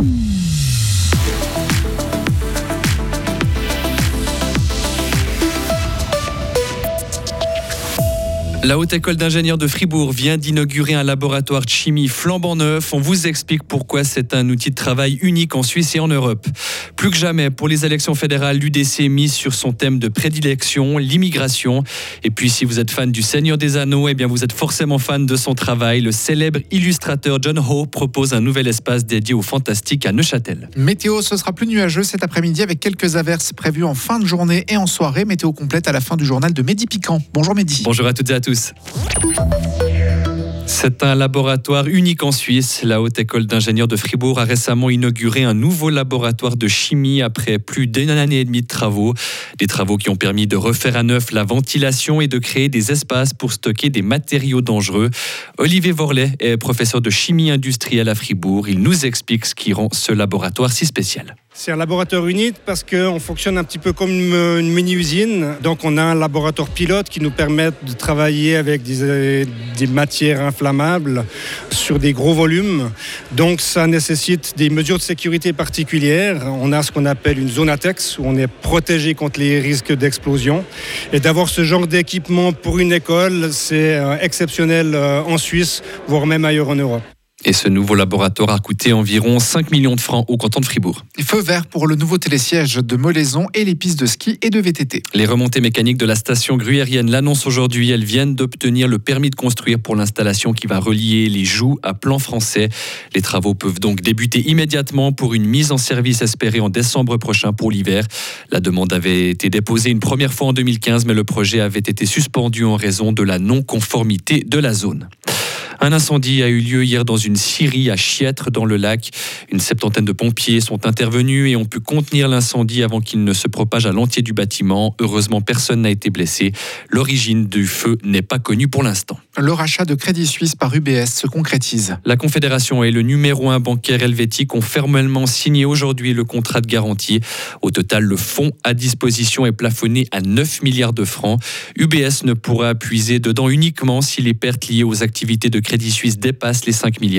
Mm-hmm. La Haute École d'ingénieurs de Fribourg vient d'inaugurer un laboratoire de chimie flambant neuf. On vous explique pourquoi c'est un outil de travail unique en Suisse et en Europe. Plus que jamais, pour les élections fédérales, l'UDC mise sur son thème de prédilection, l'immigration. Et puis, si vous êtes fan du Seigneur des Anneaux, eh bien, vous êtes forcément fan de son travail. Le célèbre illustrateur John Ho propose un nouvel espace dédié au fantastique à Neuchâtel. Météo, ce sera plus nuageux cet après-midi avec quelques averses prévues en fin de journée et en soirée. Météo complète à la fin du journal de Mehdi Piquant. Bonjour Mehdi. Bonjour à toutes et à tous. C'est un laboratoire unique en Suisse. La Haute École d'ingénieurs de Fribourg a récemment inauguré un nouveau laboratoire de chimie après plus d'une année et demie de travaux. Des travaux qui ont permis de refaire à neuf la ventilation et de créer des espaces pour stocker des matériaux dangereux. Olivier Vorlet est professeur de chimie industrielle à Fribourg. Il nous explique ce qui rend ce laboratoire si spécial. C'est un laboratoire unique parce qu'on fonctionne un petit peu comme une mini-usine. Donc on a un laboratoire pilote qui nous permet de travailler avec des, matières inflammables sur des gros volumes. Donc ça nécessite des mesures de sécurité particulières. On a ce qu'on appelle une zone ATEX où on est protégé contre les risques d'explosion. Et d'avoir ce genre d'équipement pour une école, c'est euh, exceptionnel euh, en Suisse, voire même ailleurs en Europe. Et ce nouveau laboratoire a coûté environ 5 millions de francs au canton de Fribourg. Feu vert pour le nouveau télésiège de Molaison et les pistes de ski et de VTT. Les remontées mécaniques de la station gruyérienne l'annoncent aujourd'hui. Elles viennent d'obtenir le permis de construire pour l'installation qui va relier les Joues à plan français. Les travaux peuvent donc débuter immédiatement pour une mise en service espérée en décembre prochain pour l'hiver. La demande avait été déposée une première fois en 2015, mais le projet avait été suspendu en raison de la non-conformité de la zone. Un incendie a eu lieu hier dans une scierie à Chiètre dans le lac. Une septantaine de pompiers sont intervenus et ont pu contenir l'incendie avant qu'il ne se propage à l'entier du bâtiment. Heureusement, personne n'a été blessé. L'origine du feu n'est pas connue pour l'instant. Le rachat de Crédit Suisse par UBS se concrétise. La Confédération et le numéro un bancaire helvétique ont formellement signé aujourd'hui le contrat de garantie. Au total, le fonds à disposition est plafonné à 9 milliards de francs. UBS ne pourra puiser dedans uniquement si les pertes liées aux activités de Crédit Suisse dépasse les 5 milliards.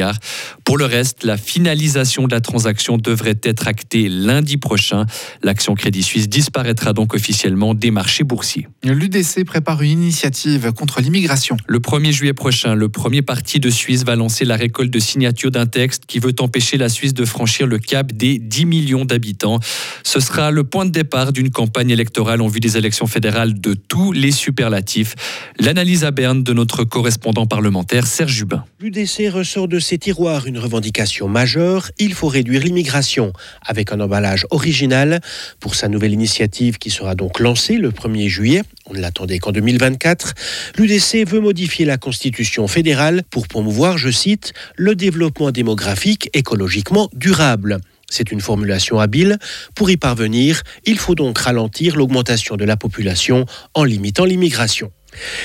Pour le reste, la finalisation de la transaction devrait être actée lundi prochain. L'action Crédit Suisse disparaîtra donc officiellement des marchés boursiers. L'UDC prépare une initiative contre l'immigration. Le 1er juillet prochain, le premier parti de Suisse va lancer la récolte de signatures d'un texte qui veut empêcher la Suisse de franchir le cap des 10 millions d'habitants. Ce sera le point de départ d'une campagne électorale en vue des élections fédérales de tous les superlatifs. L'analyse à Berne de notre correspondant parlementaire Serge L'UDC ressort de ses tiroirs une revendication majeure, il faut réduire l'immigration, avec un emballage original pour sa nouvelle initiative qui sera donc lancée le 1er juillet. On ne l'attendait qu'en 2024. L'UDC veut modifier la constitution fédérale pour promouvoir, je cite, le développement démographique écologiquement durable. C'est une formulation habile. Pour y parvenir, il faut donc ralentir l'augmentation de la population en limitant l'immigration.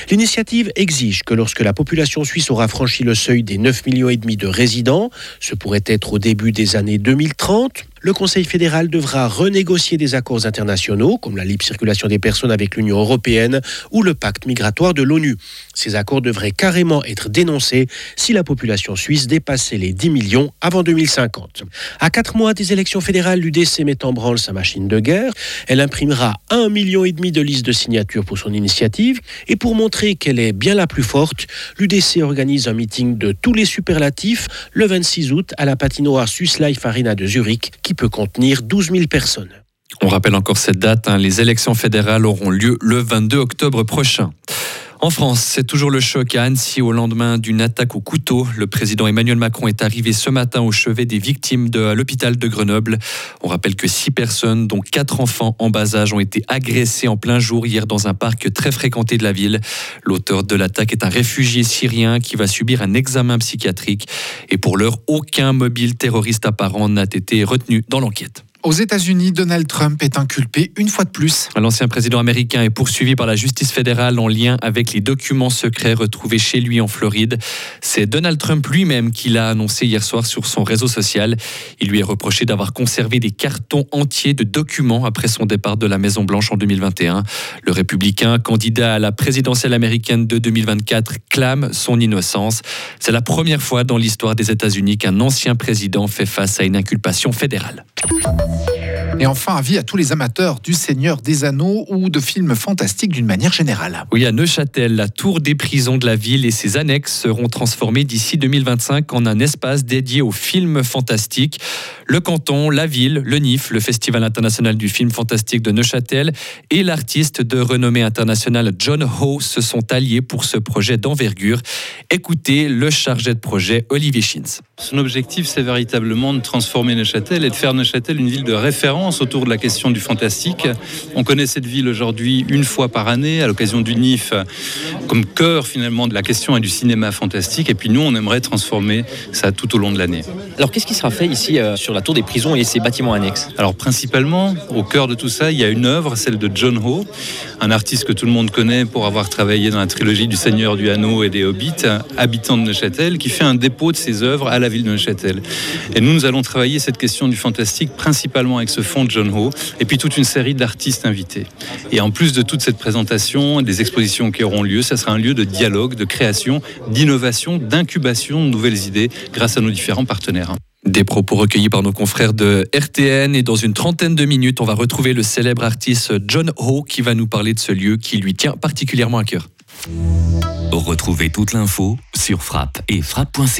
L'initiative exige que lorsque la population suisse aura franchi le seuil des 9 millions de résidents, ce pourrait être au début des années 2030, le Conseil fédéral devra renégocier des accords internationaux, comme la libre circulation des personnes avec l'Union européenne ou le pacte migratoire de l'ONU. Ces accords devraient carrément être dénoncés si la population suisse dépassait les 10 millions avant 2050. À quatre mois des élections fédérales, l'UDC met en branle sa machine de guerre. Elle imprimera un million et demi de listes de signatures pour son initiative. Et pour montrer qu'elle est bien la plus forte, l'UDC organise un meeting de tous les superlatifs le 26 août à la patinoire Swiss Life Arena de Zurich, peut contenir 12 000 personnes. On rappelle encore cette date, hein. les élections fédérales auront lieu le 22 octobre prochain. En France, c'est toujours le choc à Annecy au lendemain d'une attaque au couteau. Le président Emmanuel Macron est arrivé ce matin au chevet des victimes de l'hôpital de Grenoble. On rappelle que six personnes, dont quatre enfants en bas âge, ont été agressées en plein jour hier dans un parc très fréquenté de la ville. L'auteur de l'attaque est un réfugié syrien qui va subir un examen psychiatrique. Et pour l'heure, aucun mobile terroriste apparent n'a été retenu dans l'enquête. Aux États-Unis, Donald Trump est inculpé une fois de plus. L'ancien président américain est poursuivi par la justice fédérale en lien avec les documents secrets retrouvés chez lui en Floride. C'est Donald Trump lui-même qui l'a annoncé hier soir sur son réseau social. Il lui est reproché d'avoir conservé des cartons entiers de documents après son départ de la Maison-Blanche en 2021. Le républicain, candidat à la présidentielle américaine de 2024, clame son innocence. C'est la première fois dans l'histoire des États-Unis qu'un ancien président fait face à une inculpation fédérale. Et enfin, avis à tous les amateurs du Seigneur des Anneaux ou de films fantastiques d'une manière générale. Oui, à Neuchâtel, la tour des prisons de la ville et ses annexes seront transformées d'ici 2025 en un espace dédié aux films fantastiques. Le canton, la ville, le NIF, le Festival international du film fantastique de Neuchâtel et l'artiste de renommée internationale John Ho se sont alliés pour ce projet d'envergure. Écoutez le chargé de projet Olivier Schins. Son objectif, c'est véritablement de transformer Neuchâtel et de faire Neuchâtel une ville de référence autour de la question du fantastique. On connaît cette ville aujourd'hui une fois par année à l'occasion du NIF comme cœur finalement de la question et du cinéma fantastique. Et puis nous, on aimerait transformer ça tout au long de l'année. Alors qu'est-ce qui sera fait ici euh, sur la tour des prisons et ses bâtiments annexes? Alors principalement, au cœur de tout ça, il y a une œuvre, celle de John Ho, un artiste que tout le monde connaît pour avoir travaillé dans la trilogie du Seigneur du Anneau et des Hobbits, habitant de Neuchâtel, qui fait un dépôt de ses œuvres à la ville de Neuchâtel. Et nous, nous allons travailler cette question du fantastique principalement avec ce fonds de John Ho et puis toute une série d'artistes invités. Et en plus de toute cette présentation, des expositions qui auront lieu, ça sera un lieu de dialogue, de création, d'innovation, d'incubation de nouvelles idées grâce à nos différents partenaires. Des propos recueillis par nos confrères de RTN et dans une trentaine de minutes, on va retrouver le célèbre artiste John Ho qui va nous parler de ce lieu qui lui tient particulièrement à cœur. Retrouvez toute l'info sur frappe et frappe.ch.